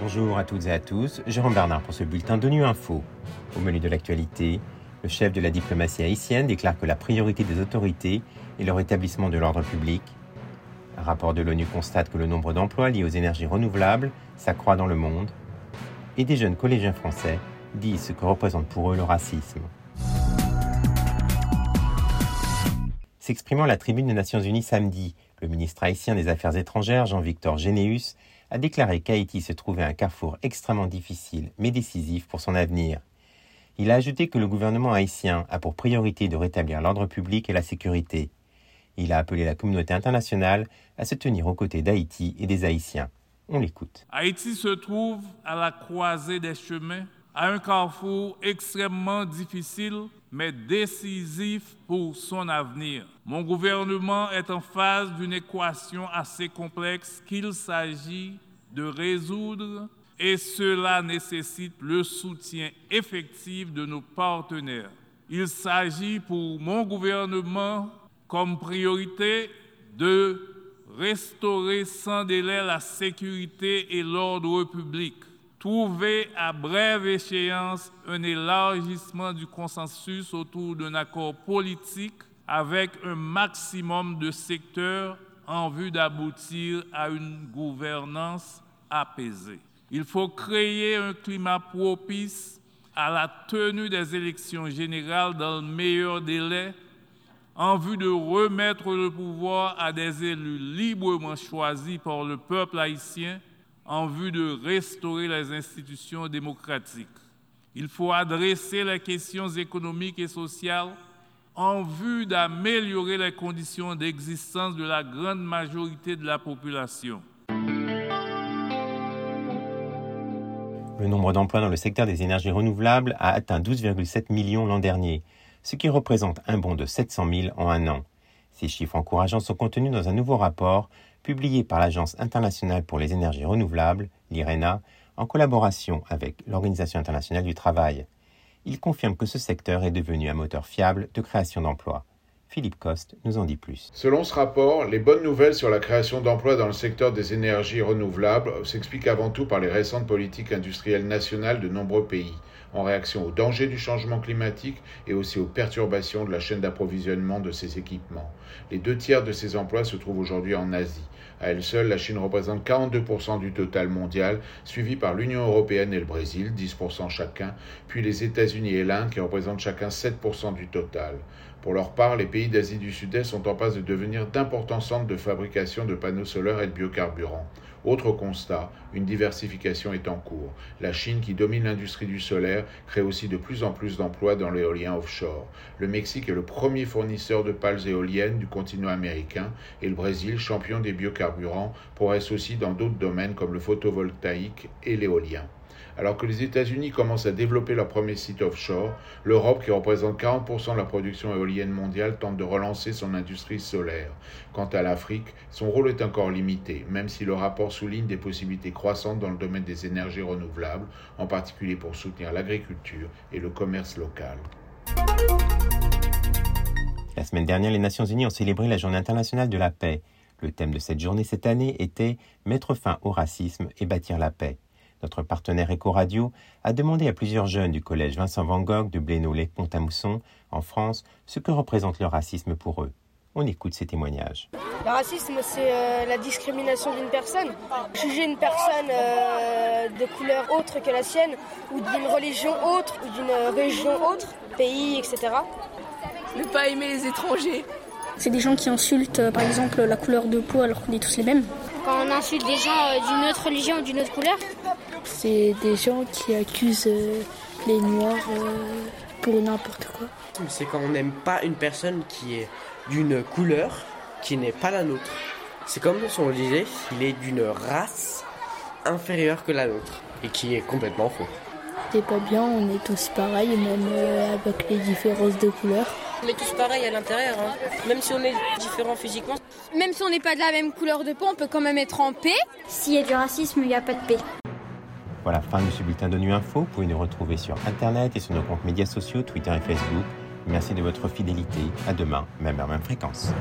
Bonjour à toutes et à tous, Jérôme Bernard pour ce bulletin d'ONU Info. Au menu de l'actualité, le chef de la diplomatie haïtienne déclare que la priorité des autorités est le rétablissement de l'ordre public. Un rapport de l'ONU constate que le nombre d'emplois liés aux énergies renouvelables s'accroît dans le monde. Et des jeunes collégiens français disent ce que représente pour eux le racisme. S'exprimant à la tribune des Nations Unies samedi, le ministre haïtien des Affaires étrangères, Jean-Victor Généus, a déclaré qu'Haïti se trouvait à un carrefour extrêmement difficile mais décisif pour son avenir. Il a ajouté que le gouvernement haïtien a pour priorité de rétablir l'ordre public et la sécurité. Il a appelé la communauté internationale à se tenir aux côtés d'Haïti et des Haïtiens. On l'écoute. Haïti se trouve à la croisée des chemins, à un carrefour extrêmement difficile mais décisif pour son avenir. Mon gouvernement est en phase d'une équation assez complexe qu'il s'agit de résoudre et cela nécessite le soutien effectif de nos partenaires. Il s'agit pour mon gouvernement comme priorité de restaurer sans délai la sécurité et l'ordre public trouver à brève échéance un élargissement du consensus autour d'un accord politique avec un maximum de secteurs en vue d'aboutir à une gouvernance apaisée. Il faut créer un climat propice à la tenue des élections générales dans le meilleur délai en vue de remettre le pouvoir à des élus librement choisis par le peuple haïtien en vue de restaurer les institutions démocratiques. Il faut adresser les questions économiques et sociales en vue d'améliorer les conditions d'existence de la grande majorité de la population. Le nombre d'emplois dans le secteur des énergies renouvelables a atteint 12,7 millions l'an dernier, ce qui représente un bond de 700 000 en un an. Ces chiffres encourageants sont contenus dans un nouveau rapport publié par l'Agence internationale pour les énergies renouvelables, l'IRENA, en collaboration avec l'Organisation internationale du travail. Il confirme que ce secteur est devenu un moteur fiable de création d'emplois. Philippe Coste nous en dit plus. Selon ce rapport, les bonnes nouvelles sur la création d'emplois dans le secteur des énergies renouvelables s'expliquent avant tout par les récentes politiques industrielles nationales de nombreux pays, en réaction aux dangers du changement climatique et aussi aux perturbations de la chaîne d'approvisionnement de ces équipements. Les deux tiers de ces emplois se trouvent aujourd'hui en Asie. À elle seule, la Chine représente 42% du total mondial, suivi par l'Union européenne et le Brésil, 10% chacun, puis les États-Unis et l'Inde qui représentent chacun 7% du total. Pour leur part, les pays d'Asie du Sud-Est sont en passe de devenir d'importants centres de fabrication de panneaux solaires et de biocarburants. Autre constat, une diversification est en cours. La Chine, qui domine l'industrie du solaire, crée aussi de plus en plus d'emplois dans l'éolien offshore. Le Mexique est le premier fournisseur de pales éoliennes du continent américain et le Brésil, champion des biocarburants, progresse aussi dans d'autres domaines comme le photovoltaïque et l'éolien. Alors que les États-Unis commencent à développer leur premier site offshore, l'Europe, qui représente 40% de la production éolienne mondiale, tente de relancer son industrie solaire. Quant à l'Afrique, son rôle est encore limité, même si le rapport souligne des possibilités croissantes dans le domaine des énergies renouvelables, en particulier pour soutenir l'agriculture et le commerce local. La semaine dernière, les Nations Unies ont célébré la Journée internationale de la paix. Le thème de cette journée cette année était Mettre fin au racisme et bâtir la paix notre partenaire Ecoradio, a demandé à plusieurs jeunes du collège Vincent Van Gogh de Blénolé-Pont-à-Mousson, en France, ce que représente le racisme pour eux. On écoute ces témoignages. Le racisme, c'est euh, la discrimination d'une personne. Juger une personne euh, de couleur autre que la sienne, ou d'une religion autre, ou d'une région autre, pays, etc. Ne pas aimer les étrangers. C'est des gens qui insultent, euh, par exemple, la couleur de peau alors qu'on est tous les mêmes. Quand on insulte des gens d'une autre religion ou d'une autre couleur, c'est des gens qui accusent euh, les Noirs euh, pour n'importe quoi. C'est quand on n'aime pas une personne qui est d'une couleur qui n'est pas la nôtre. C'est comme si on disait, il est d'une race inférieure que la nôtre et qui est complètement faux. C'est pas bien, on est tous pareils, même euh, avec les différences de couleurs. On est tous pareils à l'intérieur, hein. même si on est différents physiquement. Même si on n'est pas de la même couleur de peau, on peut quand même être en paix. S'il y a du racisme, il n'y a pas de paix. Voilà, fin de ce bulletin de Nu Info. Vous pouvez nous retrouver sur Internet et sur nos comptes médias sociaux, Twitter et Facebook. Merci de votre fidélité. À demain, même heure, même fréquence.